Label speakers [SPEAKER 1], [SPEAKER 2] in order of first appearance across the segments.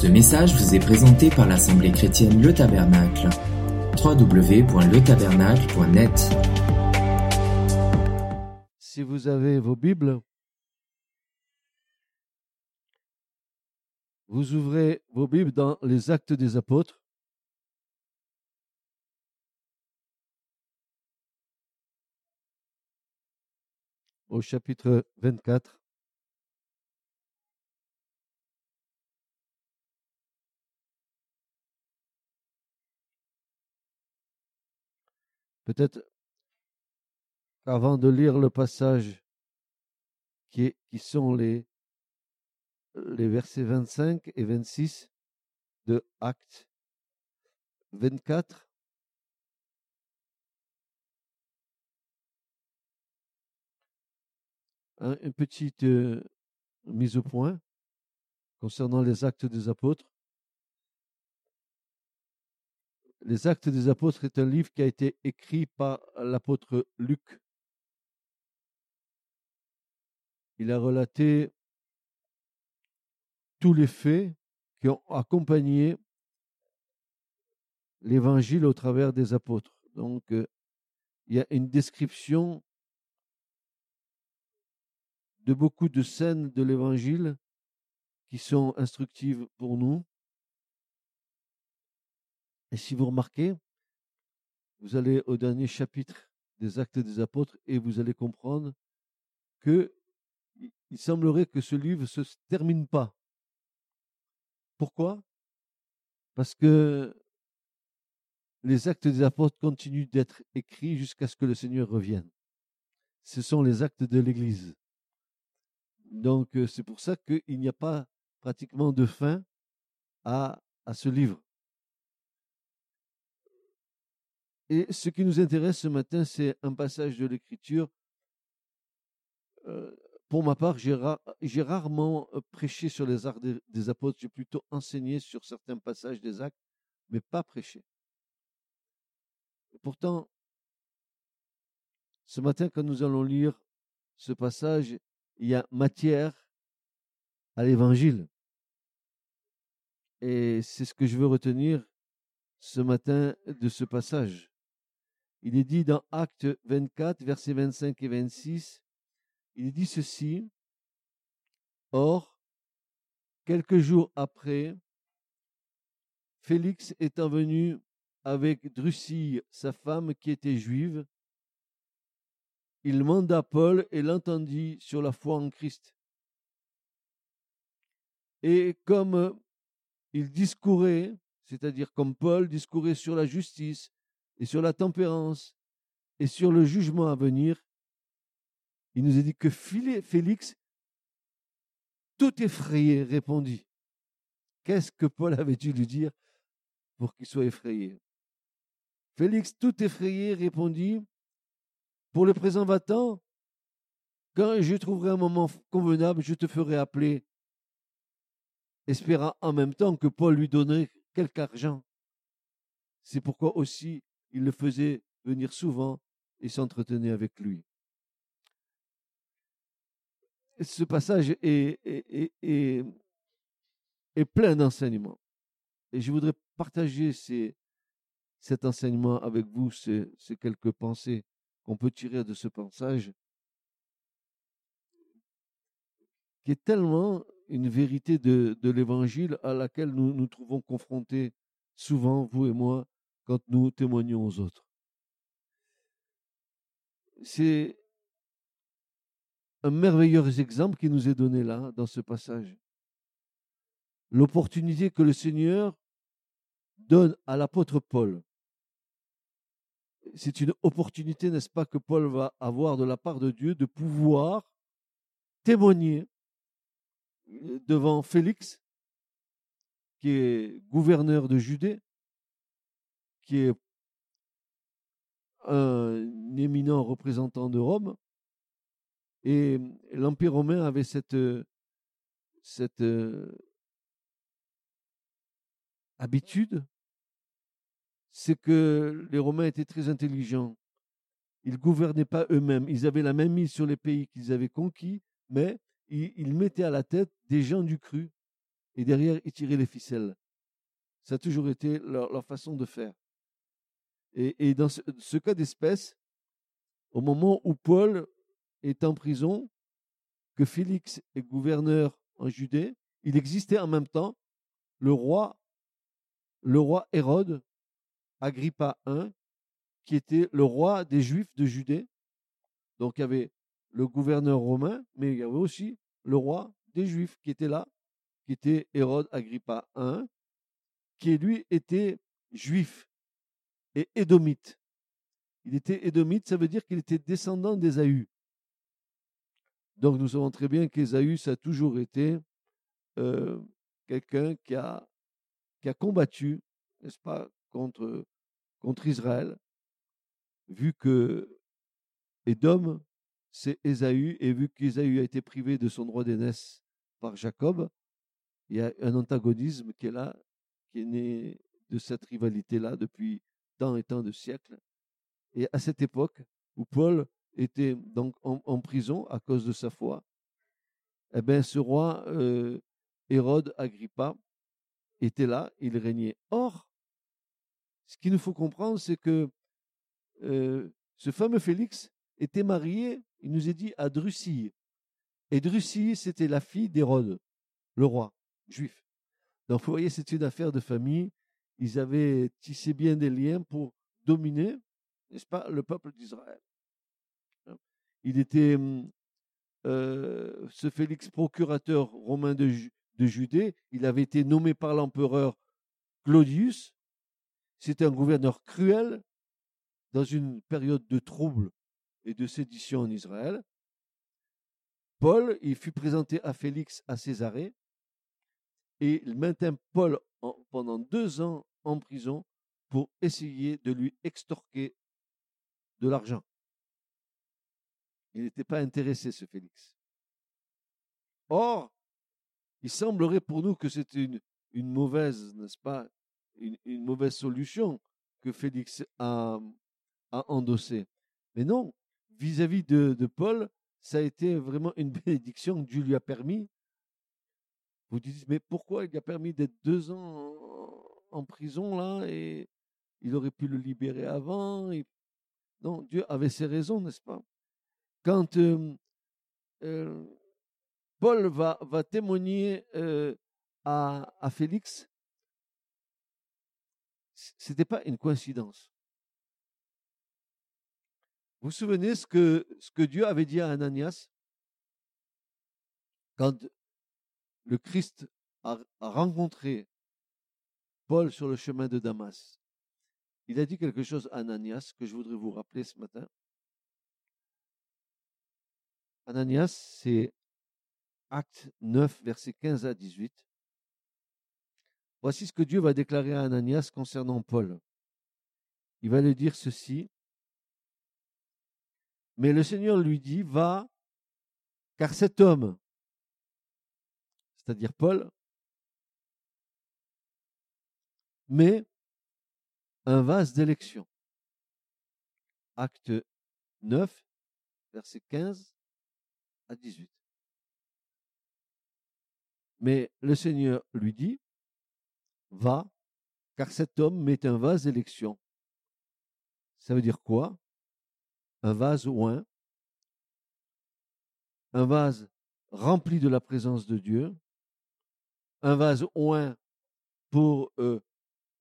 [SPEAKER 1] Ce message vous est présenté par l'Assemblée chrétienne Le Tabernacle. www.letabernacle.net
[SPEAKER 2] Si vous avez vos Bibles, vous ouvrez vos Bibles dans les Actes des Apôtres. Au chapitre 24. Peut-être qu'avant de lire le passage qui, sont les, versets 25 et 26 de Acte 24, un- une petite euh, mise au point concernant les actes des apôtres. Les actes des apôtres est un livre qui a été écrit par l'apôtre Luc. Il a relaté tous les faits qui ont accompagné l'évangile au travers des apôtres. Donc, euh, il y a une description de beaucoup de scènes de l'évangile qui sont instructives pour nous. Et si vous remarquez, vous allez au dernier chapitre des actes des apôtres et vous allez comprendre que il- semblerait que ce livre ne se termine pas. Pourquoi? Parce que les actes des apôtres continuent d'être écrits jusqu'à ce que le Seigneur revienne. Ce sont les actes de l'Église. Donc euh, c'est pour ça qu'il n'y a pas pratiquement de fin à ce livre. Et ce qui nous intéresse ce matin, c'est un passage de l'Écriture. Euh, pour ma part, j'ai ra- j'ai rarement euh, prêché sur les arts des, des apôtres. J'ai plutôt enseigné sur certains passages des actes, mais pas prêché. Pourtant, ce matin, quand nous allons lire ce passage, il y a matière à l'évangile. Et c'est ce que je veux retenir ce matin de ce passage. Il est dit dans Acte 24, versets 25 et 26, il est dit ceci, Or, quelques jours après, Félix étant venu avec Drusille, sa femme qui était juive, il manda Paul et l'entendit sur la foi en Christ. Et comme il discourait, c'est-à-dire comme Paul discourait sur la justice et sur la tempérance et sur le jugement à venir, il nous a dit que Félix, tout effrayé, répondit. Qu'est-ce que Paul avait dû lui dire pour qu'il soit effrayé? Félix, tout effrayé, répondit, pour le présent va-t'en, quand je trouverai un moment convenable, je te ferai appeler, espérant en même temps que Paul lui donnerait quelque argent. C'est pourquoi aussi il le faisait venir souvent et s'entretenait avec lui. Ce passage est, plein d'enseignements. Et je voudrais partager cet enseignement avec vous, ces, quelques pensées qu'on peut tirer de ce passage, qui est tellement une vérité de l'évangile à laquelle nous nous trouvons confrontés souvent, vous et moi, quand nous témoignons aux autres. C'est un merveilleux exemple qui nous est donné là, dans ce passage. L'opportunité que le Seigneur donne à l'apôtre Paul. C'est une opportunité, n'est-ce pas, que Paul va avoir de la part de Dieu de pouvoir témoigner devant Félix, qui est gouverneur de Judée, qui est un éminent représentant de Rome. Et l'Empire romain avait cette, cette euh, habitude, c'est que les Romains étaient très intelligents. Ils gouvernaient pas eux-mêmes. Ils avaient la même mise sur les pays qu'ils avaient conquis, mais ils, ils mettaient à la tête des gens du cru. et derrière, ils tiraient les ficelles. Ça a toujours été leur, façon de faire. Et, dans ce, cas d'espèce, au moment où Paul est en prison, que Félix est gouverneur en Judée, il existait en même temps le roi, le roi Hérode, Agrippa I, qui était le roi des Juifs de Judée. Donc il y avait le gouverneur romain, mais il y avait aussi le roi des Juifs qui était là, qui était Hérode Agrippa I, qui lui était juif et édomite. Il était édomite, ça veut dire qu'il était descendant d'Ésaü. Donc nous savons très bien qu'Ésaü, ça a toujours été euh, quelqu'un qui a, qui a combattu, n'est-ce pas, contre, contre Israël, vu que Édom, c'est Ésaü, et vu qu'Ésaü a été privé de son droit d'aînesse par Jacob, il y a un antagonisme qui est là, qui est né de cette rivalité-là depuis et tant de siècles. Et à cette époque où Paul était donc en, prison à cause de sa foi, eh bien, ce roi euh, Hérode Agrippa était là, il régnait. Or, ce qu'il nous faut comprendre, c'est que euh, ce fameux Félix était marié, il nous est dit, à Drusille. Et Drusille, c'était la fille d'Hérode, le roi juif. Donc, vous voyez, c'est une affaire de famille. Ils avaient tissé bien des liens pour dominer, n'est-ce pas, le peuple d'Israël. Hein. Il était euh, ce Félix procurateur romain de, de Judée. Il avait été nommé par l'empereur Claudius. C'était un gouverneur cruel dans une période de troubles et de sédition en Israël. Paul, il fut présenté à Félix à Césarée et il maintint Paul pendant deux ans en prison pour essayer de lui extorquer de l'argent. Il n'était pas intéressé, ce Félix. Or, il semblerait pour nous que c'est une, une mauvaise, n'est-ce pas, une, mauvaise solution que Félix a, a endossée. Mais non, vis-à-vis de, de, Paul, ça a été vraiment une bénédiction que Dieu lui a permis. Vous dites, mais pourquoi il a permis d'être deux ans en, prison là et il aurait pu le libérer avant. Non, Dieu avait ses raisons, n'est-ce pas? Quand euh, Paul va, témoigner à, à Félix, ce n'était pas une coïncidence. Vous vous souvenez ce que, ce que Dieu avait dit à Ananias? Quand le Christ a, a, rencontré Paul sur le chemin de Damas Il a dit quelque chose à Ananias que je voudrais vous rappeler ce matin. Ananias, c'est Acte 9, versets 15 à 18. Voici ce que Dieu va déclarer à Ananias concernant Paul. Il va lui dire ceci. Mais le Seigneur lui dit, va, car cet homme, c'est-à-dire Paul, met un vase d'élection. Acte 9, versets 15 à 18. Mais le Seigneur lui dit, va, car cet homme met un vase d'élection. Ça veut dire quoi? Un vase oint, un? Vase rempli de la présence de Dieu, un vase oint pour euh,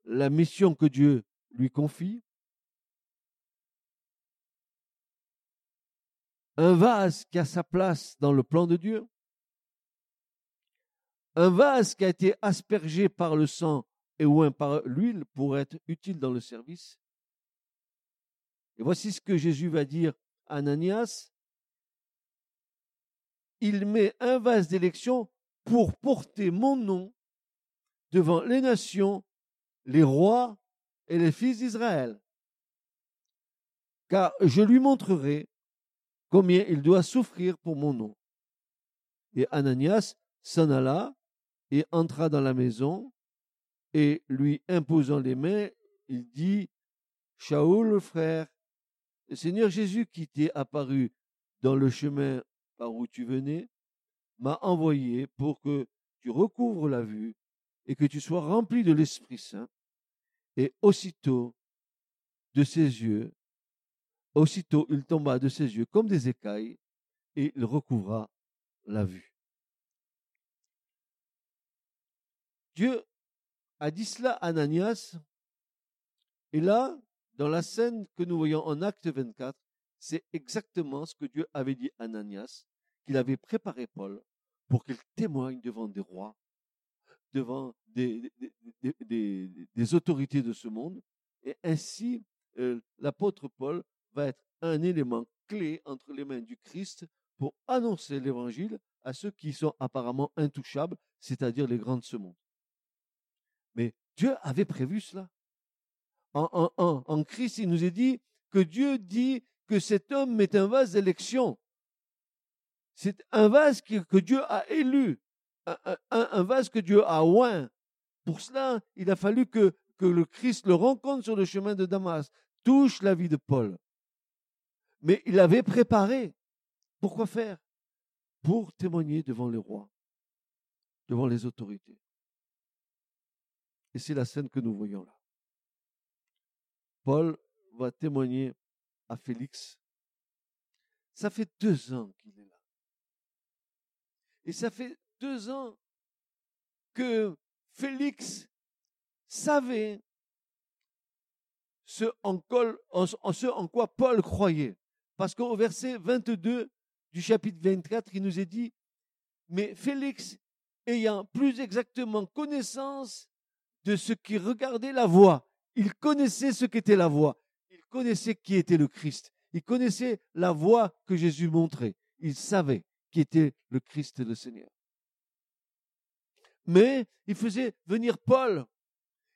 [SPEAKER 2] la mission que Dieu lui confie, un vase qui a sa place dans le plan de Dieu, un vase qui a été aspergé par le sang et oint par l'huile pour être utile dans le service. Et voici ce que Jésus va dire à Ananias. Il met un vase d'élection pour porter mon nom devant les nations, les rois et les fils d'Israël. Car je lui montrerai combien il doit souffrir pour mon nom. Et Ananias s'en alla et entra dans la maison et lui imposant les mains, il dit, Shaoul, frère, le Seigneur Jésus qui t'est apparu dans le chemin par où tu venais, m'a envoyé pour que tu recouvres la vue et que tu sois rempli de l'Esprit Saint. Et aussitôt, de ses yeux, aussitôt il tomba de ses yeux comme des écailles et il recouvra la vue. Dieu a dit cela à Ananias. Et là, dans la scène que nous voyons en Acte 24, c'est exactement ce que Dieu avait dit à Ananias, qu'il avait préparé Paul pour qu'il témoigne devant des rois, devant des, autorités de ce monde. Et ainsi, euh, l'apôtre Paul va être un élément clé entre les mains du Christ pour annoncer l'évangile à ceux qui sont apparemment intouchables, c'est-à-dire les grands de ce monde. Mais Dieu avait prévu cela. En, en, Christ, il nous est dit que Dieu dit que cet homme est un vase d'élection. C'est un vase que, Dieu a élu, un, vase que Dieu a oint. Pour cela, il a fallu que, que le Christ le rencontre sur le chemin de Damas, touche la vie de Paul. Mais il avait préparé. Pourquoi faire? Pour témoigner devant les rois, devant les autorités. Et c'est la scène que nous voyons là. Paul va témoigner à Félix. Ça fait deux ans qu'il est là. Et ça fait deux ans que Félix savait ce en, quoi Paul croyait. Parce qu'au verset 22 du chapitre 24, il nous est dit, mais Félix, ayant plus exactement connaissance de ce qui regardait la voix. Il connaissait ce qu'était la voix. Il connaissait qui était le Christ. Il connaissait la voix que Jésus montrait. Il savait qui était le Christ le Seigneur. Mais il faisait venir Paul.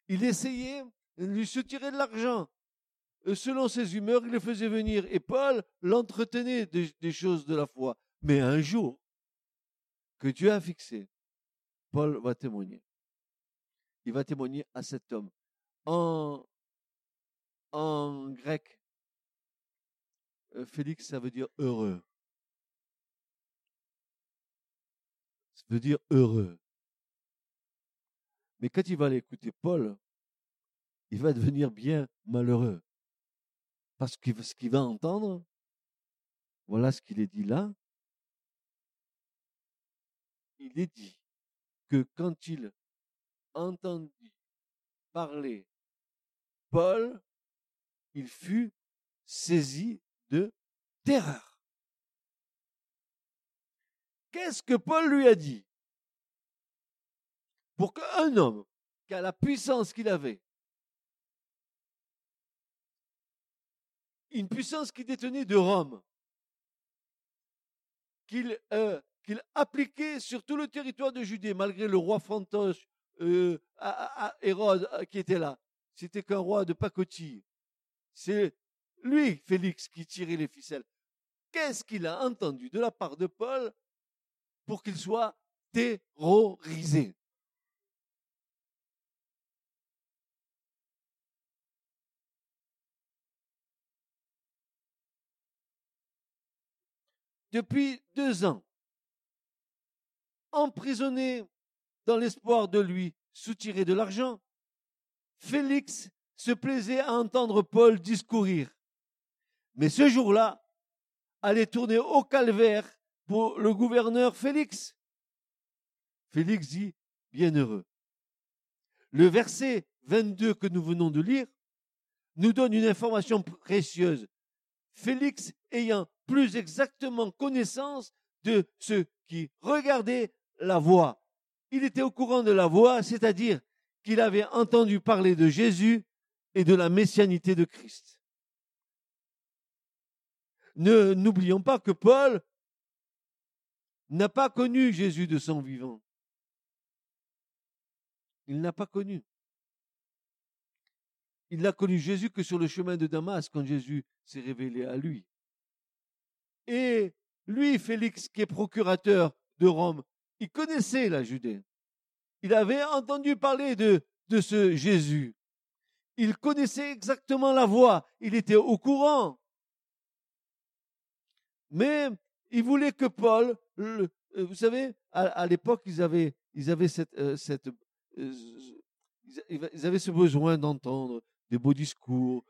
[SPEAKER 2] Il essayait de lui soutirer de l'argent. Selon ses humeurs, il le faisait venir. Et Paul l'entretenait des choses de la foi. Mais un jour, que Dieu a fixé, Paul va témoigner il va témoigner à cet homme. En, en grec, euh, Félix, ça veut dire heureux. Ça veut dire heureux. Mais quand il va l'écouter Paul, il va devenir bien malheureux. Parce que ce qu'il va entendre, voilà ce qu'il est dit là. Il est dit que quand il entendu parler Paul, il fut saisi de terreur. Qu'est-ce que Paul lui a dit? Pour qu'un homme qui a la puissance qu'il avait, une puissance qui détenait de Rome, qu'il euh, qu'il appliquait sur tout le territoire de Judée, malgré le roi fantoche euh, à, Hérode euh, qui était là. C'était qu'un roi de pacotille. C'est lui, Félix, qui tirait les ficelles. Qu'est-ce qu'il a entendu de la part de Paul pour qu'il soit terrorisé? Depuis deux ans, emprisonné dans l'espoir de lui soutirer de l'argent, Félix se plaisait à entendre Paul discourir. Mais ce jour-là allait tourner au calvaire pour le gouverneur Félix. Félix dit, bienheureux. Le verset 22 que nous venons de lire nous donne une information précieuse. Félix ayant plus exactement connaissance de ce qui regardait la voix il était au courant de la voix, c'est-à-dire qu'il avait entendu parler de Jésus et de la messianité de Christ. Ne n'oublions pas que Paul n'a pas connu Jésus de son vivant. Il n'a pas connu. Il n'a connu Jésus que sur le chemin de Damas quand Jésus s'est révélé à lui. Et lui, Félix, qui est procurateur de Rome, il connaissait la Judée. Il avait entendu parler de, ce Jésus. Il connaissait exactement la voix. Il était au courant. Mais il voulait que Paul euh, vous savez, à, l'époque, ils avaient, ils avaient cette, euh, cette ils avaient ce besoin d'entendre des beaux discours,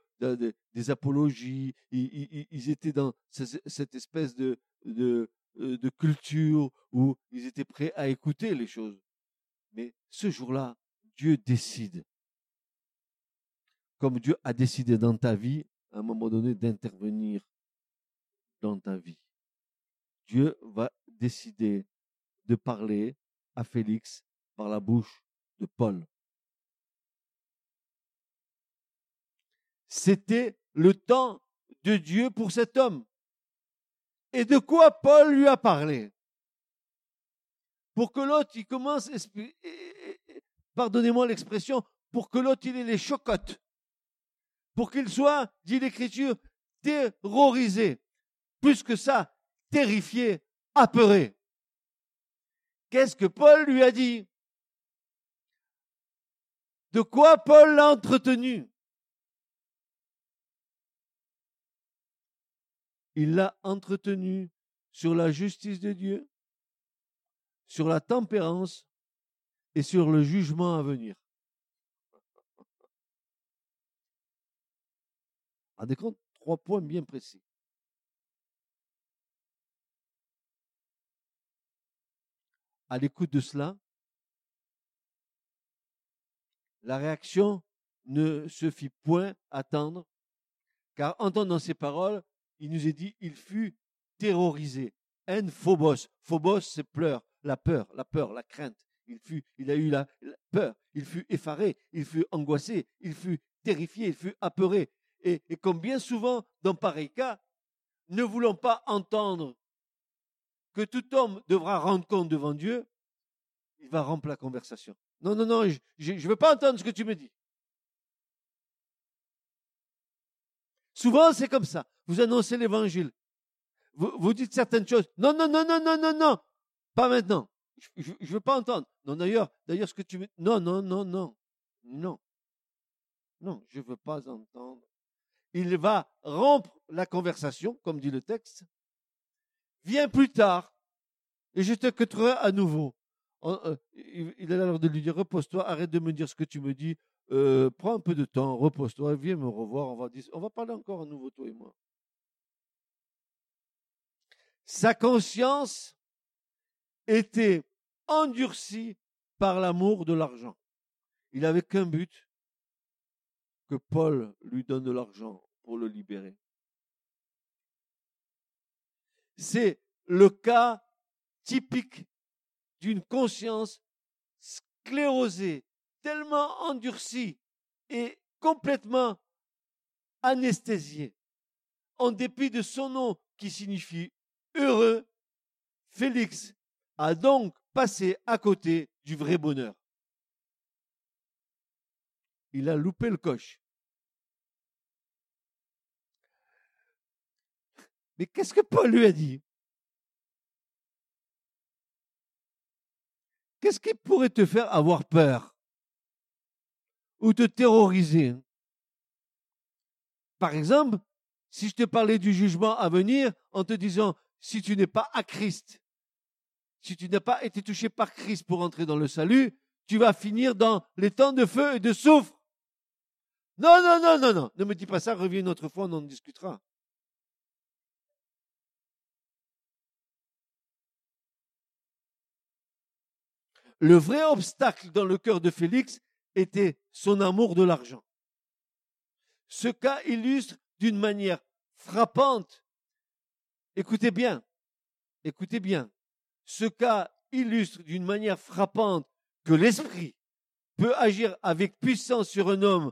[SPEAKER 2] des apologies. Ils, étaient dans cette espèce de, de, de culture où ils étaient prêts à écouter les choses. Mais ce jour-là, Dieu décide. Comme Dieu a décidé dans ta vie, à un moment donné, d'intervenir dans ta vie. Dieu va décider de parler à Félix par la bouche de Paul. C'était le temps de Dieu pour cet homme. Et de quoi Paul lui a parlé? Pour que l'autre, il commence, pardonnez-moi l'expression, pour que l'autre, il ait les chocottes. Pour qu'il soit, dit l'Écriture, terrorisé. Plus que ça, terrifié, apeuré. Qu'est-ce que Paul lui a dit? De quoi Paul l'a entretenu? Il l'a entretenu sur la justice de Dieu, sur la tempérance et sur le jugement à venir. À des comptes, trois points bien précis. à l'écoute de cela, la réaction ne se fit point attendre, car entendant ces paroles, il nous est dit, il fut terrorisé. En phobos. Phobos, c'est pleur, la peur, la peur, la crainte. Il fut, il a eu la, peur. Il fut effaré, il fut angoissé, il fut terrifié, il fut apeuré. Et, et comme bien souvent dans pareil cas, ne voulant pas entendre que tout homme devra rendre compte devant Dieu, il va rompre la conversation. Non, non, non, je ne veux pas entendre ce que tu me dis. Souvent, c'est comme ça. Vous annoncez l'évangile. Vous, dites certaines choses. Non, non, non, non, non, non, non. Pas maintenant. Je ne veux pas entendre. Non, d'ailleurs, d'ailleurs, ce que tu me... Non, non, non, non. Non. Non, je ne veux pas entendre. Il va rompre la conversation, comme dit le texte, viens plus tard et je te quitterai à nouveau. Euh, il a l'air de lui dire repose-toi, arrête de me dire ce que tu me dis, euh, prends un peu de temps, repose-toi, viens me revoir, on va, on va parler encore à nouveau, toi et moi. Sa conscience était endurcie par l'amour de l'argent. Il n'avait qu'un but, que Paul lui donne de l'argent pour le libérer. C'est le cas typique d'une conscience sclérosée, tellement endurcie et complètement anesthésiée. En dépit de son nom qui signifie heureux, Félix a donc passé à côté du vrai bonheur. Il a loupé le coche. Mais qu'est-ce que Paul lui a dit? Qu'est-ce qui pourrait te faire avoir peur? Ou te terroriser Par exemple, si je te parlais du jugement à venir en te disant, si tu n'es pas à Christ, si tu n'as pas été touché par Christ pour entrer dans le salut, tu vas finir dans les temps de feu et de soufre. Non, non, non, non, non. Ne me dis pas ça, reviens une autre fois, on en discutera. Le vrai obstacle dans le cœur de Félix était son amour de l'argent. Ce cas illustre d'une manière frappante, écoutez bien, écoutez bien, ce cas illustre d'une manière frappante que l'esprit peut agir avec puissance sur un homme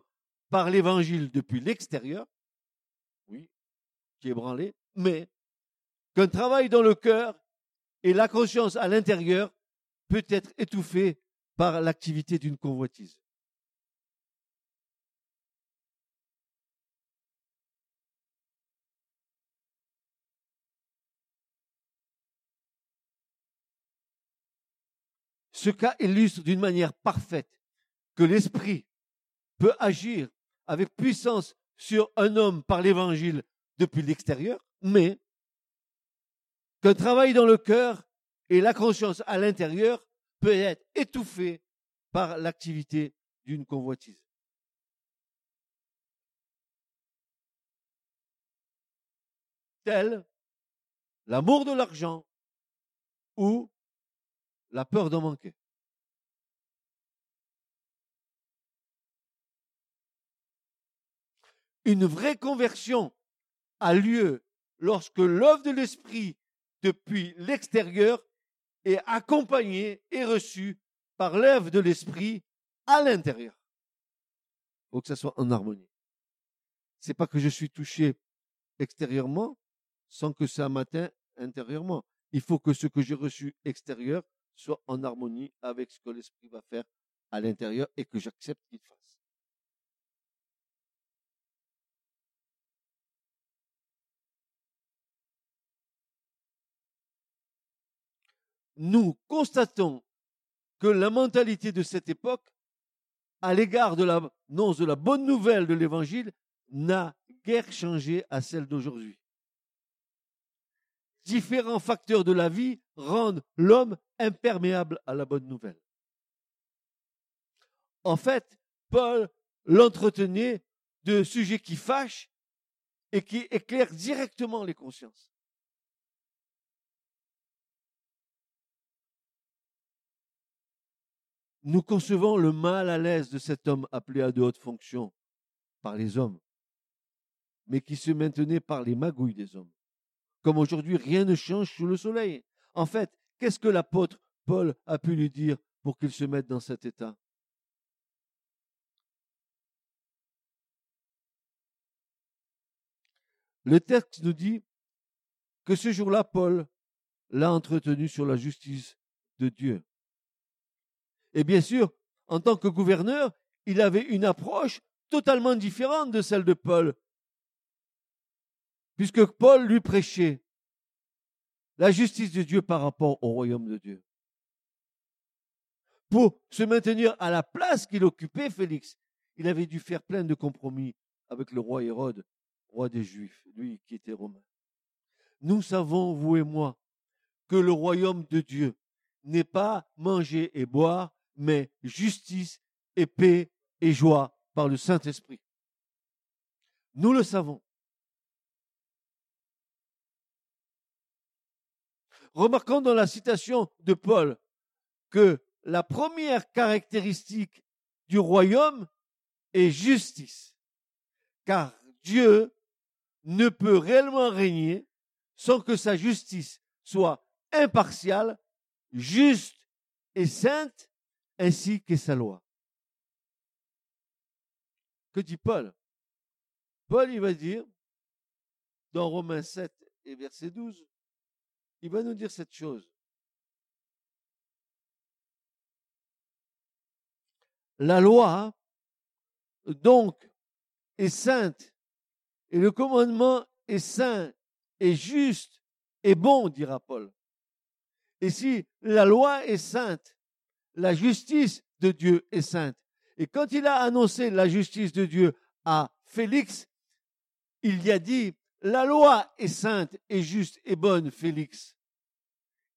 [SPEAKER 2] par l'évangile depuis l'extérieur, oui, qui est branlé, mais qu'un travail dans le cœur et la conscience à l'intérieur peut être étouffé par l'activité d'une convoitise. Ce cas illustre d'une manière parfaite que l'esprit peut agir avec puissance sur un homme par l'évangile depuis l'extérieur, mais qu'un travail dans le cœur Et la conscience à l'intérieur peut être étouffée par l'activité d'une convoitise. Tel l'amour de l'argent ou la peur d'en manquer. Une vraie conversion a lieu lorsque l'œuvre de l'esprit depuis l'extérieur est accompagnée et reçue par l'œuvre de l'esprit à l'intérieur. Il faut que ça soit en harmonie. C'est pas que je suis touché extérieurement sans que ça m'atteigne intérieurement. Il faut que ce que j'ai reçu extérieur soit en harmonie avec ce que l'esprit va faire à l'intérieur et que j'accepte qu'il fasse. nous constatons que la mentalité de cette époque, à l'égard de l'annonce de la bonne nouvelle de l'évangile, n'a guère changé à celle d'aujourd'hui. Différents facteurs de la vie rendent l'homme imperméable à la bonne nouvelle. En fait, Paul l'entretenait de sujets qui fâchent et qui éclairent directement les consciences. nous concevons le mal à l'aise de cet homme appelé à de hautes fonctions par les hommes, mais qui se maintenait par les magouilles des hommes. Comme aujourd'hui, rien ne change sous le soleil. En fait, qu'est-ce que l'apôtre Paul a pu lui dire pour qu'il se mette dans cet état? Le texte nous dit que ce jour-là, Paul l'a entretenu sur la justice de Dieu. Et bien sûr, en tant que gouverneur, il avait une approche totalement différente de celle de Paul. Puisque Paul lui prêchait la justice de Dieu par rapport au royaume de Dieu. Pour se maintenir à la place qu'il occupait, Félix, il avait dû faire plein de compromis avec le roi Hérode, roi des Juifs, lui qui était romain. Nous savons, vous et moi, que le royaume de Dieu n'est pas manger et boire, mais justice et paix et joie par le Saint-Esprit. Nous le savons. Remarquons dans la citation de Paul que la première caractéristique du royaume est justice, car Dieu ne peut réellement régner sans que sa justice soit impartiale, juste et sainte ainsi que sa loi. Que dit Paul? Paul, il va dire, dans Romains 7 et verset 12, il va nous dire cette chose. La loi, donc, est sainte, et le commandement est saint, et juste, et bon, dira Paul. Et si la loi est sainte, la justice de Dieu est sainte. Et quand il a annoncé la justice de Dieu à Félix, il y a dit, la loi est sainte et juste et bonne, Félix.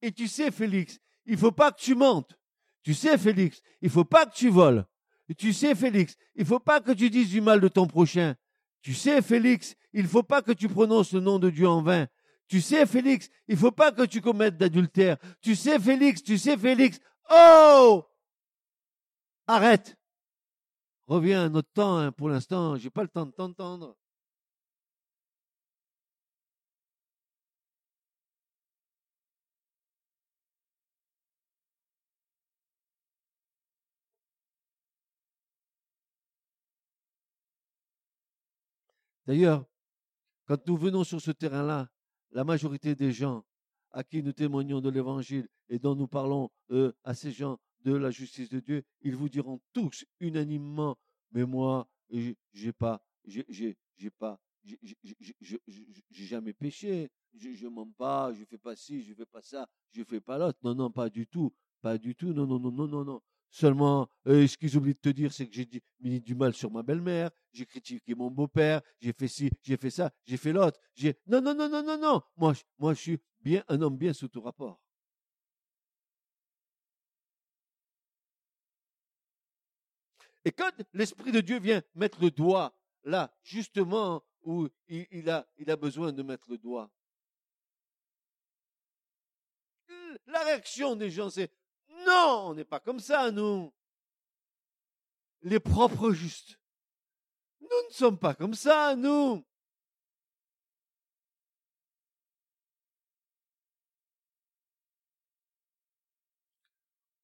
[SPEAKER 2] Et tu sais, Félix, il faut pas que tu mentes. Tu sais, Félix, il faut pas que tu voles. Tu sais, Félix, il faut pas que tu dises du mal de ton prochain. Tu sais, Félix, il faut pas que tu prononces le nom de Dieu en vain. Tu sais, Félix, il faut pas que tu commettes d'adultère. Tu sais, Félix, tu sais, Félix, Oh Arrête Reviens à notre temps, hein, pour l'instant, j'ai pas le temps de t'entendre. D'ailleurs, quand nous venons sur ce terrain-là, la majorité des gens à qui nous témoignons de l'évangile et dont nous parlons euh, à ces gens de la justice de Dieu, ils vous diront tous unanimement, mais moi, j'ai pas, pas, j'ai jamais péché, je, je mens pas, je fais pas ci, je fais pas ça, je fais pas l'autre. Non, non, pas du tout, pas du tout. Non, non, non, non, non, non. Seulement, euh, ce qu'ils oublient de te dire, c'est que j'ai mis du mal sur ma belle-mère, j'ai critiqué mon beau-père, j'ai fait ci, j'ai fait ça, j'ai fait l'autre. J'ai non, non, non, non, non, non. Moi, je, suis bien un homme bien sous tout rapport. Et quand l'esprit de Dieu vient mettre le doigt là, justement où il a besoin de mettre le doigt, la réaction des gens, c'est non, on n'est pas comme ça, nous. Les propres justes. Nous ne sommes pas comme ça, nous.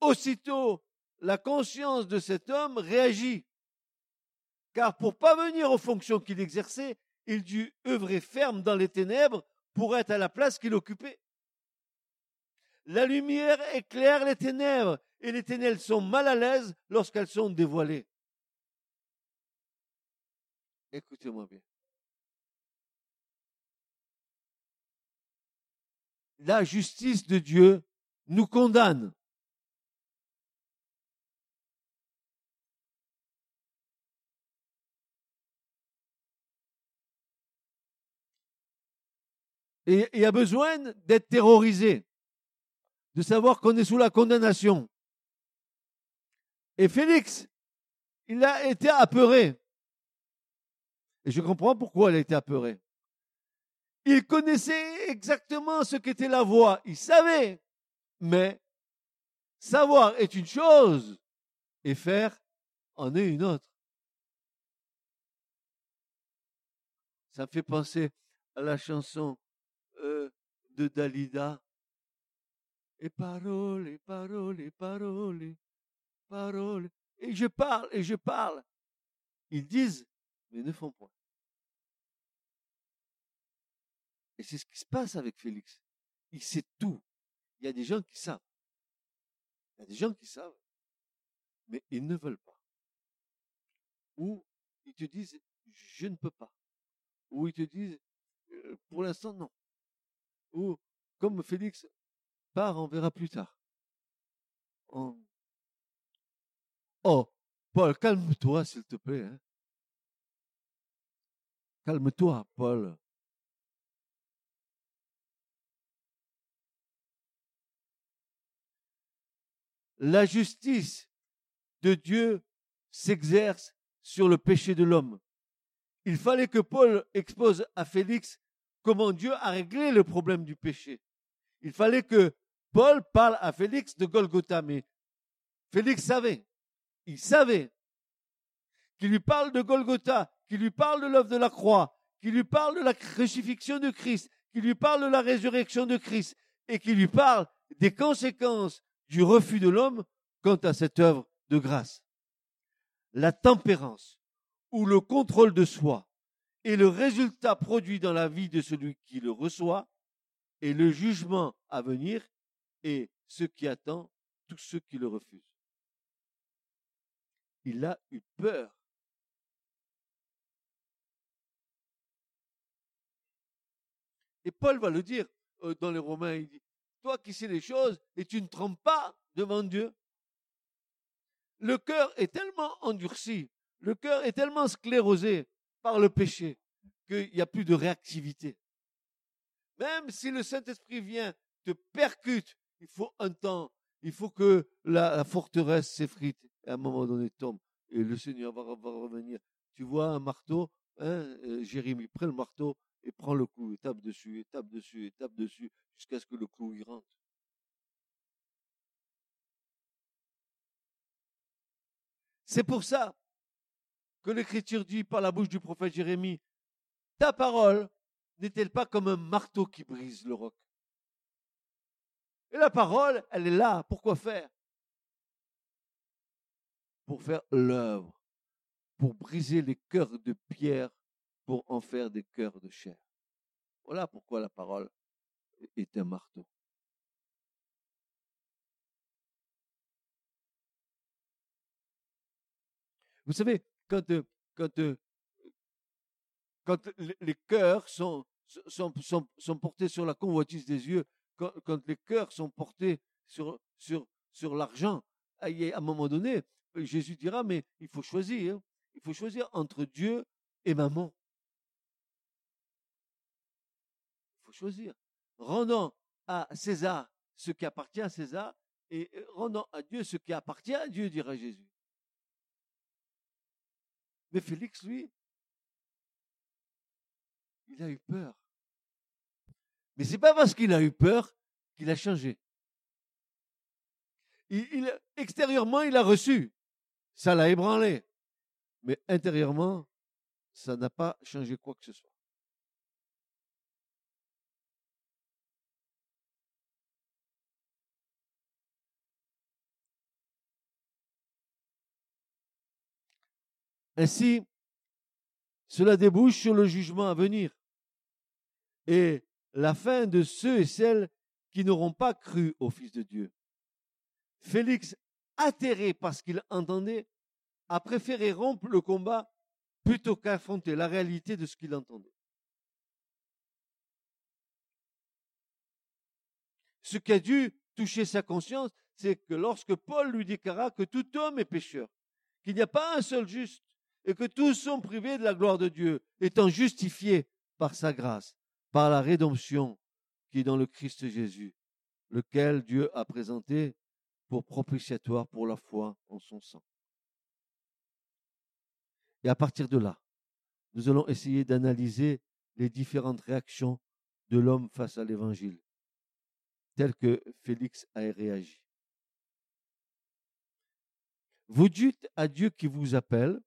[SPEAKER 2] Aussitôt, la conscience de cet homme réagit. Car pour venir aux fonctions qu'il exerçait, il dut œuvrer ferme dans les ténèbres pour être à la place qu'il occupait. La lumière éclaire les ténèbres et les ténèbres sont mal à l'aise lorsqu'elles sont dévoilées. Écoutez-moi bien. La justice de Dieu nous condamne. Et il y a besoin d'être terrorisé, de savoir qu'on est sous la condamnation. Et Félix, il a été apeuré. Et je comprends pourquoi il a été apeuré. Il connaissait exactement ce qu'était la voix. Il savait. Mais savoir est une chose et faire en est une autre. Ça me fait penser à la chanson euh, de Dalida. Et paroles, et paroles, et paroles, paroles. Et je parle, et je parle. Ils disent, mais ne font point. Et c'est ce qui se passe avec Félix. Il sait tout. Il y a des gens qui savent. Il y a des gens qui savent, mais ils ne veulent pas. Ou ils te disent, je ne peux pas. Ou ils te disent, euh, pour l'instant, non. Ou, comme Félix, on verra plus tard. Oh, Paul, calme-toi, s'il te plaît. Hein. Calme-toi, Paul. La justice de Dieu s'exerce sur le péché de l'homme. Il fallait que Paul expose à Félix comment Dieu a réglé le problème du péché. Il fallait que Paul parle à Félix de Golgotha, mais Félix savait, il savait qu'il lui parle de Golgotha, qu'il lui parle de l'œuvre de la croix, qu'il lui parle de la crucifixion de Christ, qu'il lui parle de la résurrection de Christ, et qu'il lui parle des conséquences du refus de l'homme quant à cette œuvre de grâce. La tempérance ou le contrôle de soi et le résultat produit dans la vie de celui qui le reçoit, et le jugement à venir, et ce qui attend tous ceux qui le refusent. Il a eu peur. Et Paul va le dire euh, dans les Romains, il dit, toi qui sais les choses et tu ne trompes pas devant Dieu. Le cœur est tellement endurci, le cœur est tellement sclérosé par le péché qu'il n'y a plus de réactivité. Même si le Saint-Esprit vient te percute, il faut un temps, il faut que la, forteresse s'effrite et à un moment donné tombe. Et le Seigneur va, revenir. Tu vois un marteau, hein, euh, Jérémie, prends le marteau et prends le clou, et tape dessus, et tape dessus, et tape dessus, jusqu'à ce que le clou y rentre. C'est pour ça que l'Écriture dit par la bouche du prophète Jérémie, ta parole n'est-elle pas comme un marteau qui brise le roc? Et la parole, elle est là. Pourquoi faire? Pour faire l'œuvre, pour briser les cœurs de pierre, pour en faire des cœurs de chair. Voilà pourquoi la parole est un marteau. Vous savez, quand, euh, quand, euh, quand les cœurs sont, sont, portés sur la convoitise des yeux, quand, les cœurs sont portés sur, sur, sur l'argent, à un moment donné, Jésus dira, mais il faut choisir. Il faut choisir entre Dieu et maman. Il faut choisir. Rendons à César ce qui appartient à César et rendons à Dieu ce qui appartient à Dieu, dira Jésus. Mais Félix, lui, il a eu peur. Mais c'est pas parce qu'il a eu peur qu'il a changé. Il, extérieurement, il a reçu. Ça l'a ébranlé. Mais intérieurement, ça n'a pas changé quoi que ce soit. Ainsi, cela débouche sur le jugement à venir et la fin de ceux et celles qui n'auront pas cru au Fils de Dieu. Félix, atterré par ce qu'il entendait, a préféré rompre le combat plutôt qu'affronter la réalité de ce qu'il entendait. Ce qui a dû toucher sa conscience, c'est que lorsque Paul lui déclara que tout homme est pécheur, qu'il n'y a pas un seul juste, et que tous sont privés de la gloire de Dieu, étant justifiés par sa grâce, par la rédemption qui est dans le Christ Jésus, lequel Dieu a présenté pour propitiatoire pour la foi en son sang. Et à partir de là, nous allons essayer d'analyser les différentes réactions de l'homme face à l'évangile, telles que Félix a réagi. Vous dites à Dieu qui vous appelle,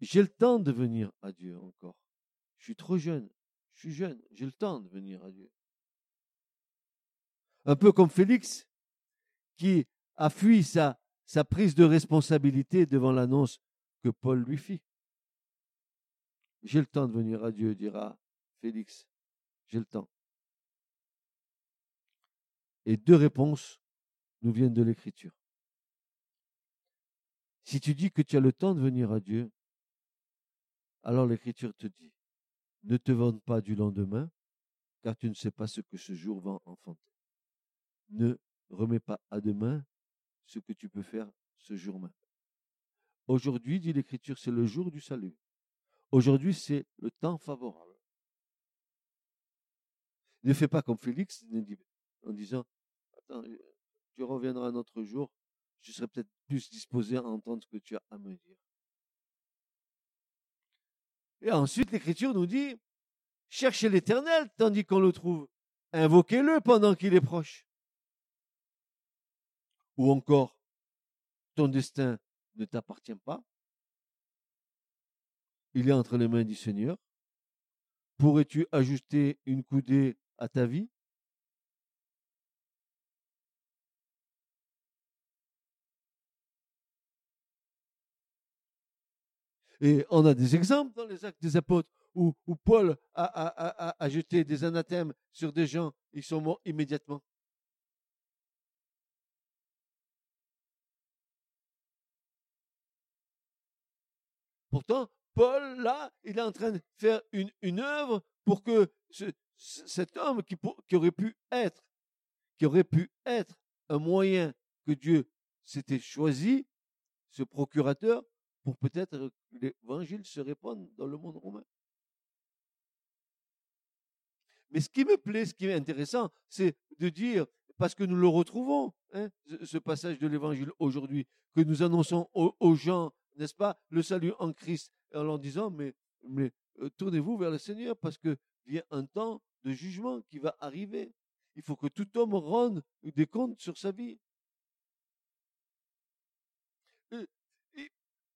[SPEAKER 2] j'ai le temps de venir à Dieu encore. Je suis trop jeune. Je suis jeune. J'ai le temps de venir à Dieu. Un peu comme Félix, qui a fui sa, prise de responsabilité devant l'annonce que Paul lui fit. J'ai le temps de venir à Dieu, dira Félix. J'ai le temps. Et deux réponses nous viennent de l'Écriture. Si tu dis que tu as le temps de venir à Dieu, alors l'Écriture te dit, ne te vante pas du lendemain, car tu ne sais pas ce que ce jour va enfanter. Ne remets pas à demain ce que tu peux faire ce jour même. Aujourd'hui, dit l'Écriture, c'est le jour du salut. Aujourd'hui, c'est le temps favorable. Ne fais pas comme Félix en disant, attends, tu reviendras un autre jour, je serai peut-être plus disposé à entendre ce que tu as à me dire. Et ensuite, l'Écriture nous dit, cherchez l'Éternel tandis qu'on le trouve. Invoquez-le pendant qu'il est proche. Ou encore, ton destin ne t'appartient pas. Il est entre les mains du Seigneur. Pourrais-tu ajuster une coudée à ta vie? Et on a des exemples dans les actes des apôtres où, Paul a, jeté des anathèmes sur des gens, ils sont morts immédiatement. Pourtant, Paul, là, il est en train de faire une, œuvre pour que cet homme aurait pu être, qui aurait pu être un moyen que Dieu s'était choisi, ce procurateur, pour peut-être que l'évangile se répande dans le monde romain. Mais ce qui me plaît, ce qui est intéressant, c'est de dire, parce que nous le retrouvons, hein, ce passage de l'évangile aujourd'hui, que nous annonçons aux, gens, n'est-ce pas, le salut en Christ, en leur disant, mais, mais euh, tournez-vous vers le Seigneur, parce que vient un temps de jugement qui va arriver. Il faut que tout homme rende des comptes sur sa vie.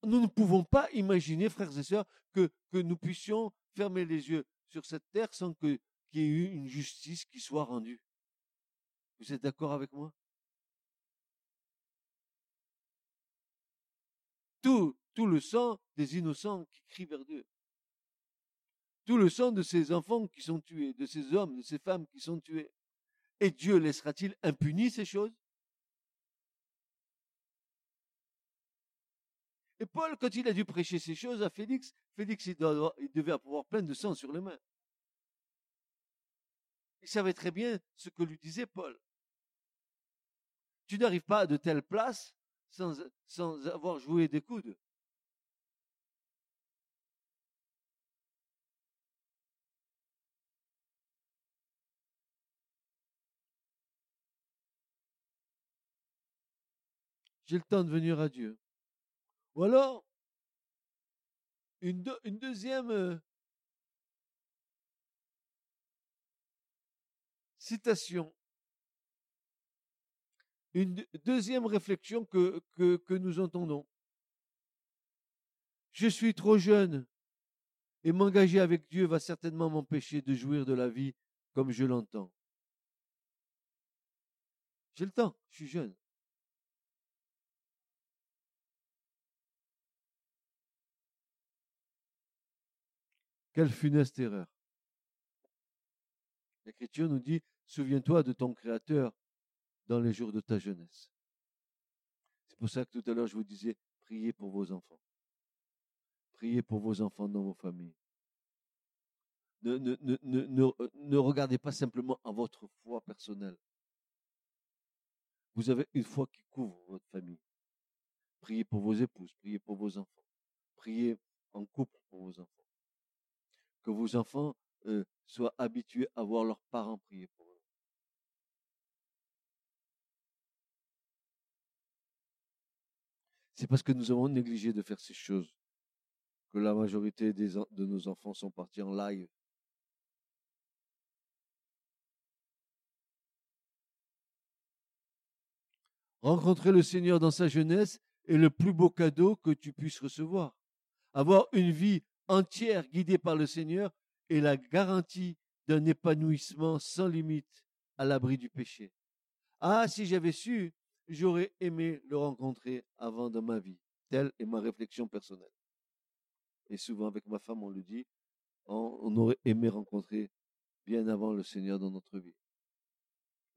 [SPEAKER 2] Nous ne pouvons pas imaginer, frères et sœurs, que, nous puissions fermer les yeux sur cette terre sans qu'il y ait eu une justice qui soit rendue. Vous êtes d'accord avec moi? Tout, tout le sang des innocents qui crient vers Dieu. Tout le sang de ces enfants qui sont tués, de ces hommes, de ces femmes qui sont tués. Et Dieu laissera-t-il impuni ces choses? Et Paul, quand il a dû prêcher ces choses à Félix, Félix, il, devait avoir plein de sang sur les mains. Il savait très bien ce que lui disait Paul. Tu n'arrives pas à de telles places sans, avoir joué des coudes. J'ai le temps de venir à Dieu. Ou alors, une, deuxième euh, citation, une deuxième réflexion que nous entendons. Je suis trop jeune et m'engager avec Dieu va certainement m'empêcher de jouir de la vie comme je l'entends. J'ai le temps, je suis jeune. Quelle funeste erreur. L'Écriture nous dit, souviens-toi de ton Créateur dans les jours de ta jeunesse. C'est pour ça que tout à l'heure je vous disais, priez pour vos enfants. Priez pour vos enfants dans vos familles. Ne, ne, ne, regardez pas simplement à votre foi personnelle. Vous avez une foi qui couvre votre famille. Priez pour vos épouses, priez pour vos enfants. Priez en couple pour vos enfants. Que vos enfants euh, soient habitués à voir leurs parents prier pour eux. C'est parce que nous avons négligé de faire ces choses que la majorité de nos enfants sont partis en live. Rencontrer le Seigneur dans sa jeunesse est le plus beau cadeau que tu puisses recevoir. Avoir une vie entière guidée par le Seigneur est la garantie d'un épanouissement sans limite à l'abri du péché. Ah, si j'avais su, j'aurais aimé le rencontrer avant dans ma vie. Telle est ma réflexion personnelle et souvent avec ma femme, on le dit, on, aurait aimé rencontrer bien avant le Seigneur dans notre vie.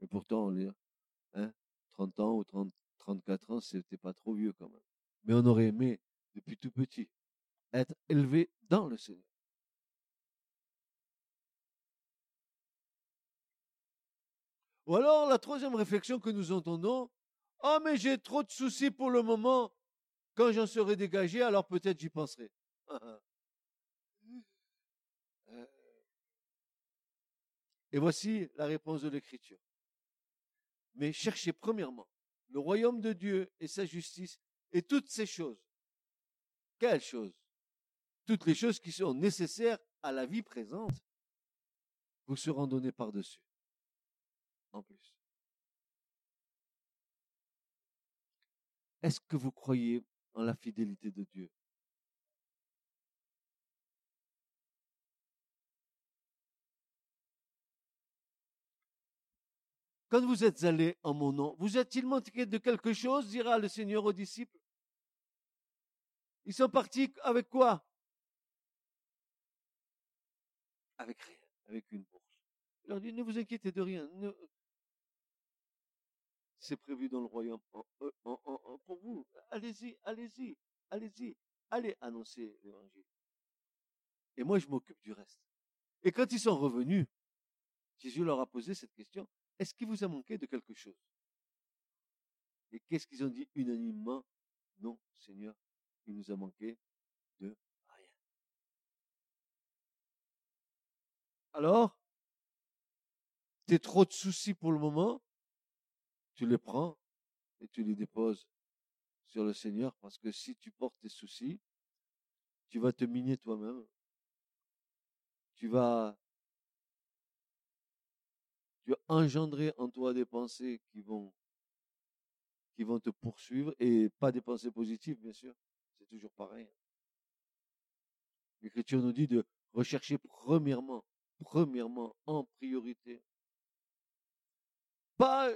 [SPEAKER 2] Et pourtant, on hein, 30 ans ou 30, 34 ans, c'était pas trop vieux quand même. Mais on aurait aimé, depuis tout petit, être élevé dans le Seigneur. Ou alors, la troisième réflexion que nous entendons, oh, mais j'ai trop de soucis pour le moment. Quand j'en serai dégagé, alors peut-être j'y penserai. Et voici la réponse de l'Écriture. Mais cherchez premièrement le royaume de Dieu et sa justice et toutes ces choses. Quelles choses? Toutes les choses qui sont nécessaires à la vie présente vous seront données par-dessus. En plus. Est-ce que vous croyez en la fidélité de Dieu? Quand vous êtes allés en mon nom, vous êtes-il manqué de quelque chose? dira le Seigneur aux disciples. Ils sont partis avec quoi? Avec rien, avec une bourse. Il leur dit, ne vous inquiétez de rien. C'est prévu dans le royaume euh, pour vous. Allez-y, allez-y, allez-y. Allez annoncer l'évangile. Et moi, je m'occupe du reste. Et quand ils sont revenus, Jésus leur a posé cette question. Est-ce qu'il vous a manqué de quelque chose? Et qu'est-ce qu'ils ont dit unanimement Non, Seigneur, il nous a manqué de Alors, tu trop de soucis pour le moment, tu les prends et tu les déposes sur le Seigneur parce que si tu portes tes soucis, tu vas te miner toi-même. Tu vas tu as engendré en toi des pensées qui vont, qui vont te poursuivre et pas des pensées positives, bien sûr. C'est toujours pareil. L'Écriture nous dit de rechercher premièrement, premièrement, en priorité. Pas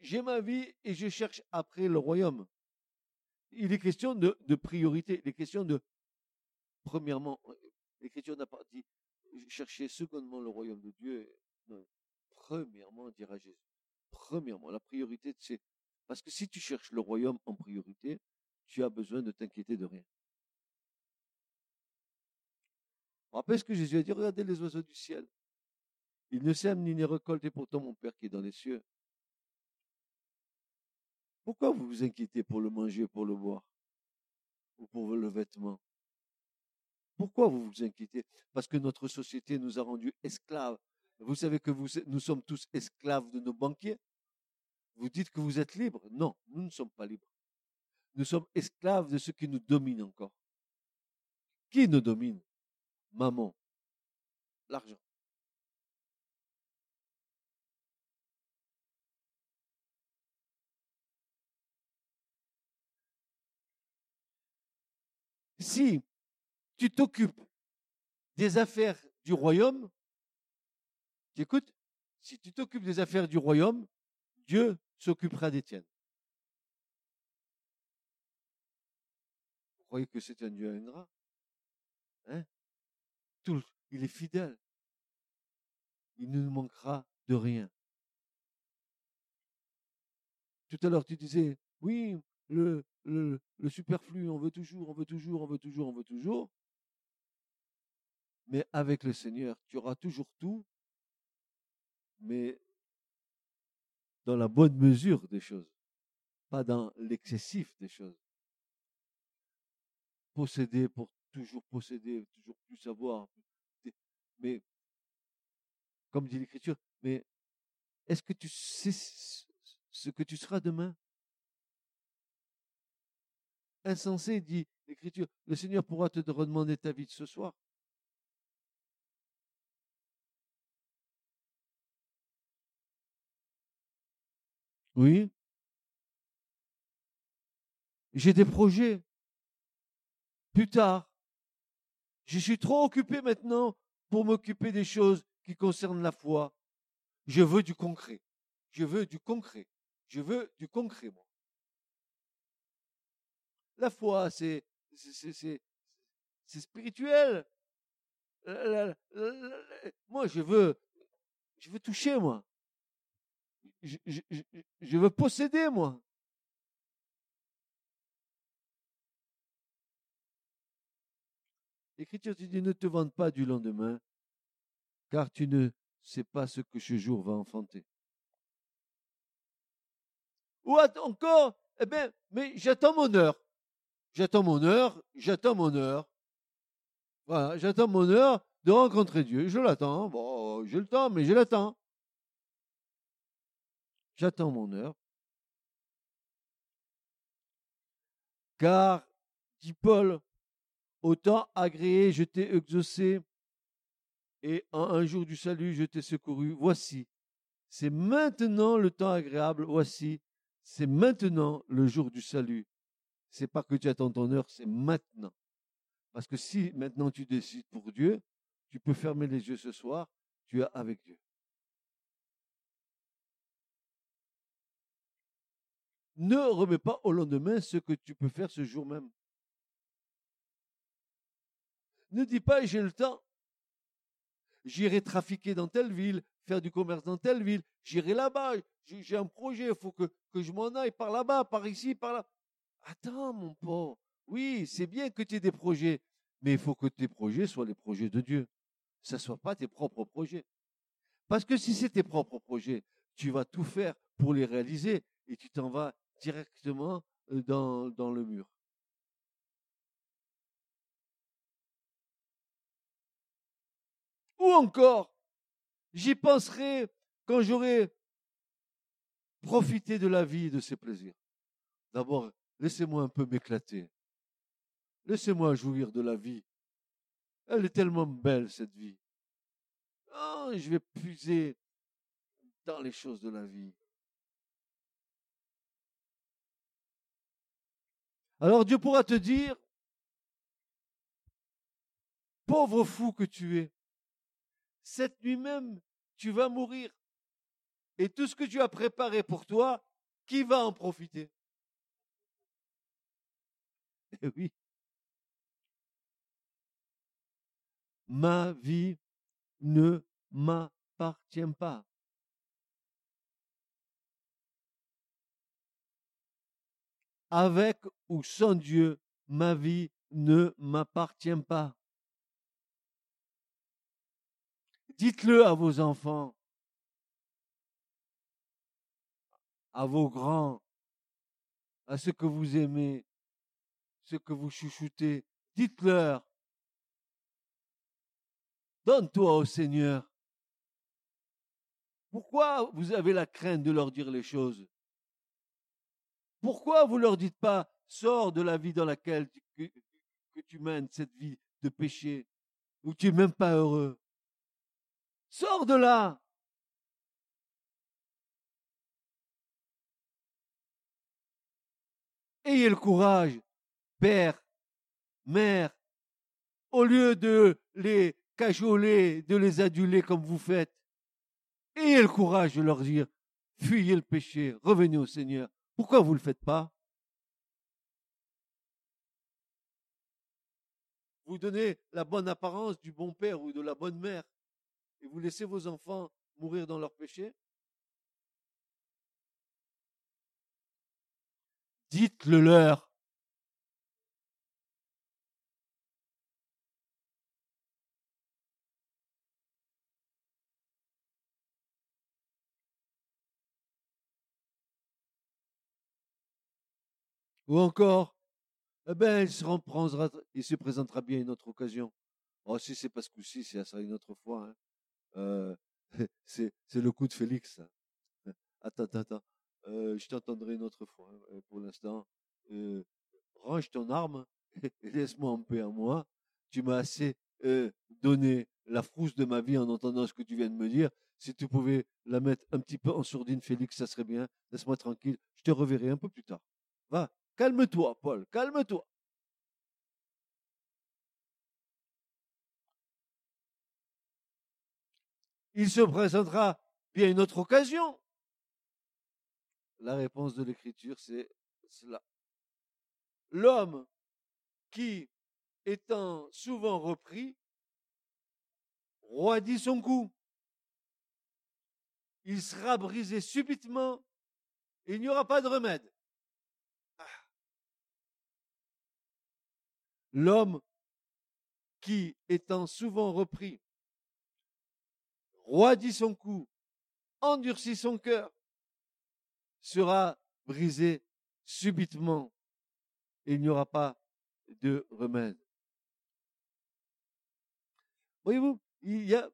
[SPEAKER 2] j'ai ma vie et je cherche après le royaume. Il est question de, priorité, il est question de premièrement. L'Écriture n'a pas dit chercher secondement le royaume de Dieu. premièrement, dira Jésus. Premièrement, la priorité, c'est parce que si tu cherches le royaume en priorité, tu as besoin de t'inquiéter de rien. Rappelez ce que Jésus a dit, regardez les oiseaux du ciel. Ils ne sèment ni ne récoltent, et pourtant mon Père qui est dans les cieux. Pourquoi vous vous inquiétez pour le manger, pour le boire, ou pour le vêtement? Pourquoi vous vous inquiétez? Parce que notre société nous a rendus esclaves. Vous savez que nous sommes tous esclaves de nos banquiers? Vous dites que vous êtes libres? Non, nous ne sommes pas libres. Nous sommes esclaves de ce qui nous domine encore. Qui nous domine? Maman. L'argent. Si tu t'occupes des affaires du royaume, tu si tu t'occupes des affaires du royaume, Dieu s'occupera des tiennes. Vous croyez que c'est un Dieu ingrat hein? Il est fidèle. Il ne nous manquera de rien. Tout à l'heure, tu disais, oui, le, le, le superflu, on veut toujours, on veut toujours, on veut toujours, on veut toujours. Mais avec le Seigneur, tu auras toujours tout, mais dans la bonne mesure des choses, pas dans l'excessif des choses. Posséder pour toujours posséder, toujours plus savoir. Mais, comme dit l'Écriture, mais est-ce que tu sais ce que tu seras demain? Insensé, dit l'Écriture, le Seigneur pourra te redemander ta vie de ce soir. Oui. J'ai des projets. Plus tard. Je suis trop occupé maintenant pour m'occuper des choses qui concernent la foi. Je veux du concret. Je veux du concret. Je veux du concret, moi. La foi, c'est, c'est, spirituel. Moi, je veux, je veux toucher, moi je, veux posséder, moi. L'Écriture dit ne te vante pas du lendemain, car tu ne sais pas ce que ce jour va enfanter. Ou encore, eh bien, mais j'attends mon heure. J'attends mon heure, j'attends mon heure. Voilà, j'attends mon heure de rencontrer Dieu. Je l'attends. Bon, j'ai le temps, mais je l'attends. J'attends mon heure. Car, dit Paul, autant agréé, je t'ai exaucé, et en un jour du salut, je t'ai secouru. Voici, c'est maintenant le temps agréable. Voici, c'est maintenant le jour du salut. C'est pas que tu attends ton heure, c'est maintenant. Parce que si maintenant tu décides pour Dieu, tu peux fermer les yeux ce soir, tu es avec Dieu. ne remets pas au lendemain ce que tu peux faire ce jour même. Ne dis pas j'ai le temps. J'irai trafiquer dans telle ville, faire du commerce dans telle ville, j'irai là-bas, j'ai un projet, il faut que, je m'en aille par là-bas, par ici, par là. Attends, mon pauvre. Oui, c'est bien que tu aies des projets, mais il faut que tes projets soient les projets de Dieu. Ce ne soit pas tes propres projets. Parce que si c'est tes propres projets, tu vas tout faire pour les réaliser et tu t'en vas directement dans, dans le mur. Ou encore, j'y penserai quand j'aurai profité de la vie et de ses plaisirs. D'abord, laissez-moi un peu m'éclater. Laissez-moi jouir de la vie. Elle est tellement belle, cette vie. Oh, je vais puiser dans les choses de la vie. Alors Dieu pourra te dire, pauvre fou que tu es, cette nuit même, tu vas mourir. Et tout ce que tu as préparé pour toi, qui va en profiter? Eh oui. Ma vie ne m'appartient pas. avec ou sans Dieu, ma vie ne m'appartient pas. Dites-le à vos enfants, à vos grands, à ceux que vous aimez, ceux que vous chouchoutez. Dites-leur, donne-toi au Seigneur. Pourquoi vous avez la crainte de leur dire les choses? Pourquoi vous leur dites pas, sors de la vie dans laquelle tu, que, que tu mènes, cette vie de péché, où tu n'es même pas heureux? Sors de là. Ayez le courage, père, mère, au lieu de les cajoler, de les aduler comme vous faites. Ayez le courage de leur dire, fuyez le péché, revenez au Seigneur. Pourquoi vous ne le faites pas? Vous donnez la bonne apparence du bon père ou de la bonne mère et vous laissez vos enfants mourir dans leur péché? Dites-le leur. Ou encore, eh ben, il se, présentera bien une autre occasion. Oh, si c'est pas ce coup-ci, c'est ça une autre fois. Hein. Euh, c'est, le coup de Félix. Attends, attends, attends. Euh, je t'entendrai une autre fois. Hein, pour l'instant, euh, range ton arme et laisse-moi en paix à moi. Tu m'as assez euh, donné la frousse de ma vie en entendant ce que tu viens de me dire. Si tu pouvais la mettre un petit peu en sourdine, Félix, ça serait bien. Laisse-moi tranquille. Je te reverrai un peu plus tard. Va, calme-toi, Paul, calme-toi. Il se présentera bien une autre occasion. La réponse de l'Écriture, c'est cela. L'homme qui, étant souvent repris, roidit son cou. Il sera brisé subitement et il n'y aura pas de remède. Ah. L'homme qui, étant souvent repris, roidit son cou, endurcit son cœur, sera brisé subitement et il n'y aura pas de remède. Voyez-vous, il y a,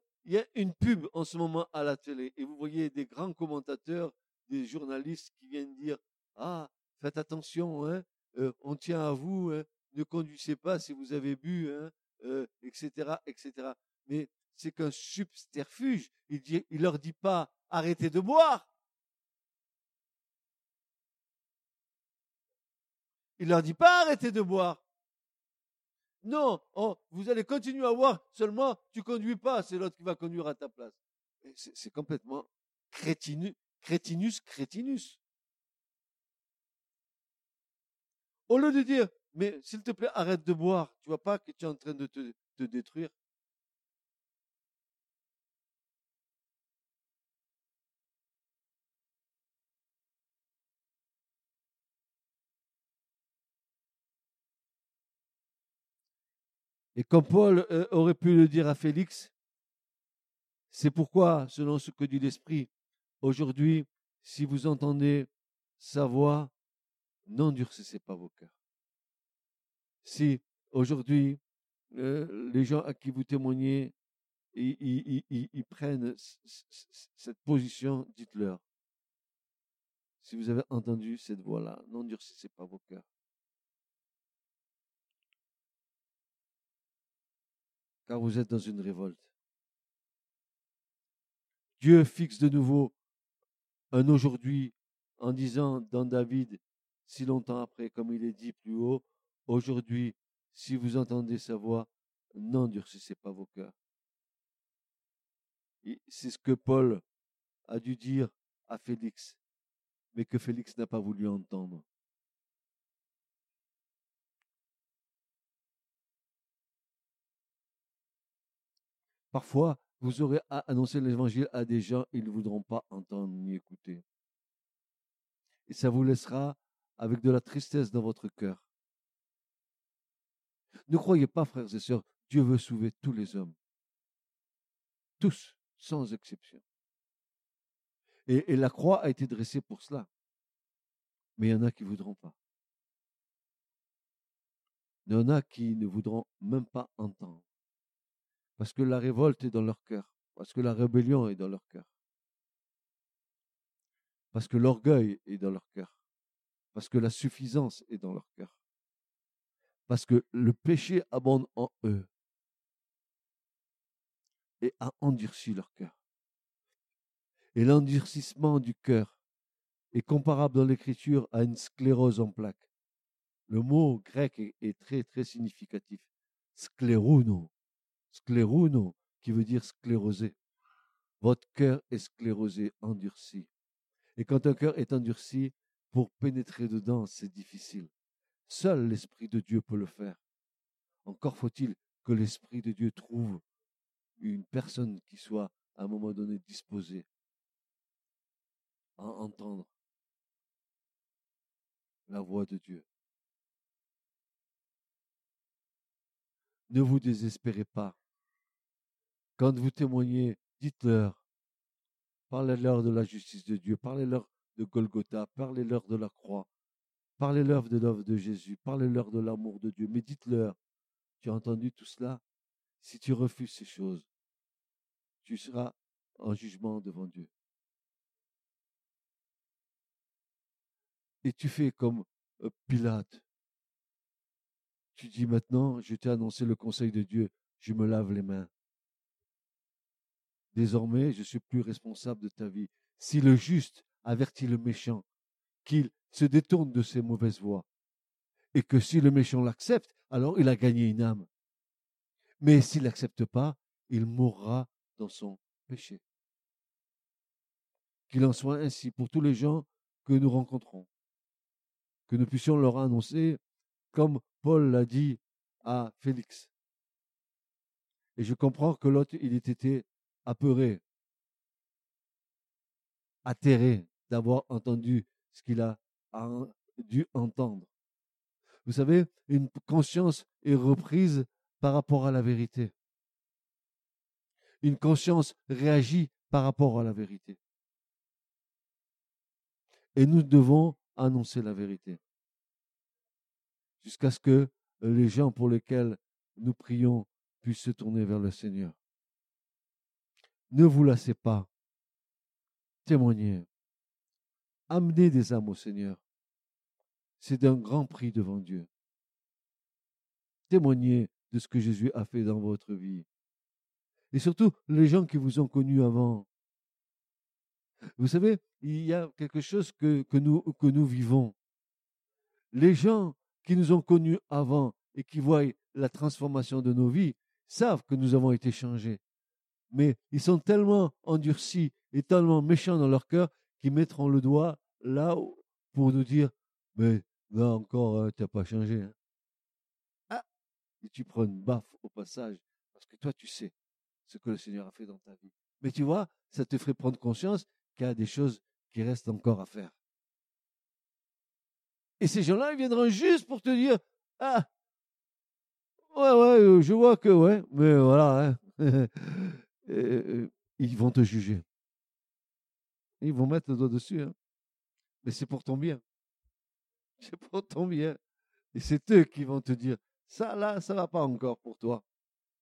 [SPEAKER 2] une pub en ce moment à la télé et vous voyez des grands commentateurs, des journalistes qui viennent dire Ah, faites attention, hein, euh, on tient à vous, hein, ne conduisez pas si vous avez bu, hein, euh, etc., etc. Mais c'est qu'un subterfuge. Il, il leur dit pas arrêtez de boire. Il leur dit pas arrêtez de boire. Non, oh, vous allez continuer à boire, seulement tu conduis pas, c'est l'autre qui va conduire à ta place. C'est complètement crétinus, crétinus, crétinus. Au lieu de dire, mais s'il te plaît, arrête de boire, tu vois pas que tu es en train de te détruire. Et comme Paul euh, aurait pu le dire à Félix, c'est pourquoi, selon ce que dit l'Esprit, aujourd'hui, si vous entendez sa voix, n'endurcissez pas vos cœurs. Si aujourd'hui, euh, les gens à qui vous témoignez, ils, prennent cette position, dites-leur. Si vous avez entendu cette voix-là, n'endurcissez pas vos cœurs. Car vous êtes dans une révolte. Dieu fixe de nouveau un aujourd'hui en disant dans David, si longtemps après, comme il est dit plus haut, aujourd'hui, si vous entendez sa voix, n'endurcissez pas vos cœurs. C'est ce que Paul a dû dire à Félix, mais que Félix n'a pas voulu entendre. Parfois, vous aurez à annoncer l'évangile à des gens, ils ne voudront pas entendre ni écouter. Et ça vous laissera avec de la tristesse dans votre cœur. Ne croyez pas, frères et sœurs, Dieu veut sauver tous les hommes. Tous, sans exception. Et, la croix a été dressée pour cela. Mais il y en a qui ne voudront pas. Il y en a qui ne voudront même pas entendre. Parce que la révolte est dans leur cœur. Parce que la rébellion est dans leur cœur. Parce que l'orgueil est dans leur cœur. Parce que la suffisance est dans leur cœur. Parce que le péché abonde en eux et a endurci leur cœur. Et l'endurcissement du cœur est comparable dans l'écriture à une sclérose en plaques. Le mot grec est, très très significatif. Scléruno. Scléruno, qui veut dire sclérosé. Votre cœur est sclérosé, endurci. Et quand un cœur est endurci, pour pénétrer dedans, c'est difficile. Seul l'Esprit de Dieu peut le faire. Encore faut-il que l'Esprit de Dieu trouve une personne qui soit à un moment donné disposée à entendre la voix de Dieu. Ne vous désespérez pas. Quand vous témoignez dites-leur, parlez-leur de la justice de Dieu, parlez-leur de Golgotha, parlez-leur de la croix, parlez-leur de l'œuvre de Jésus, parlez-leur de l'amour de Dieu, mais dites-leur, tu as entendu tout cela? Si tu refuses ces choses, tu seras en jugement devant Dieu. Et tu fais comme euh, Pilate. Tu dis maintenant, je t'ai annoncé le conseil de Dieu, je me lave les mains. Désormais, je suis plus responsable de ta vie. Si le juste avertit le méchant qu'il se détourne de ses mauvaises voies, et que si le méchant l'accepte, alors il a gagné une âme. Mais s'il n'accepte pas, il mourra dans son péché. Qu'il en soit ainsi pour tous les gens que nous rencontrons. Que nous puissions leur annoncer, comme Paul l'a dit à Félix. Et je comprends que l'autre, il était apeuré, atterré d'avoir entendu ce qu'il a dû entendre. Vous savez, une conscience est reprise par rapport à la vérité. Une conscience réagit par rapport à la vérité. Et nous devons annoncer la vérité. Jusqu'à ce que les gens pour lesquels nous prions puissent se tourner vers le Seigneur. Ne vous lassez pas. Témoignez. Amenez des âmes au Seigneur. C'est d'un grand prix devant Dieu. Témoignez de ce que Jésus a fait dans votre vie. Et surtout, les gens qui vous ont connus avant. Vous savez, il y a quelque chose que, que, nous, que nous vivons. Les gens qui nous ont connus avant et qui voient la transformation de nos vies savent que nous avons été changés mais ils sont tellement endurcis et tellement méchants dans leur cœur qu'ils mettront le doigt là pour nous dire Mais là encore, hein, tu n'as pas changé. Hein. Ah Et tu prends une baffe au passage, parce que toi, tu sais ce que le Seigneur a fait dans ta vie. Mais tu vois, ça te ferait prendre conscience qu'il y a des choses qui restent encore à faire. Et ces gens-là, ils viendront juste pour te dire Ah, ouais, ouais, je vois que, ouais, mais voilà, hein. ils vont te juger. Ils vont mettre le doigt dessus. Hein. Mais c'est pour ton bien. C'est pour ton bien. Et c'est eux qui vont te dire, ça là, ça va pas encore pour toi.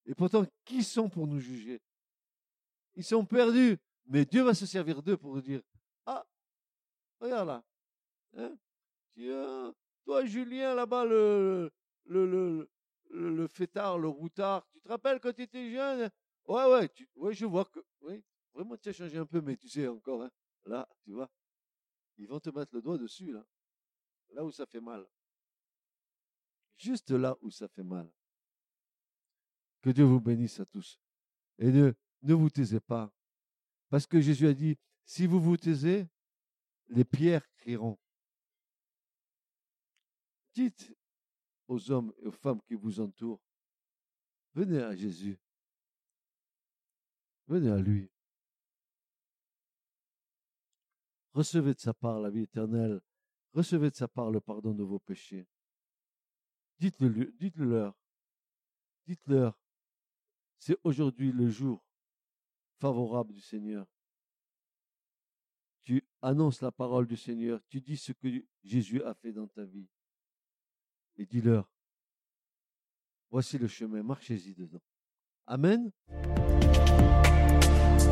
[SPEAKER 2] Et pourtant, qui sont pour nous juger? Ils sont perdus. Mais Dieu va se servir d'eux pour dire, ah, regarde là. Hein? toi, Julien, là-bas, le, le, le, le, le fêtard, le routard, tu te rappelles quand tu étais jeune? Ouais, ouais, ouais, je vois que, oui, vraiment, tu as changé un peu, mais tu sais encore, hein, là, tu vois, ils vont te mettre le doigt dessus, là, là où ça fait mal. Juste là où ça fait mal. Que Dieu vous bénisse à tous. Et ne, ne vous taisez pas. Parce que Jésus a dit, si vous vous taisez, les pierres crieront. Dites aux hommes et aux femmes qui vous entourent, venez à Jésus. Venez à lui. Recevez de sa part la vie éternelle. Recevez de sa part le pardon de vos péchés. Dites-le, dites-le-leur. Dites-leur. C'est aujourd'hui le jour favorable du Seigneur. Tu annonces la parole du Seigneur. Tu dis ce que Jésus a fait dans ta vie. Et dis-leur. Voici le chemin. Marchez-y dedans. Amen.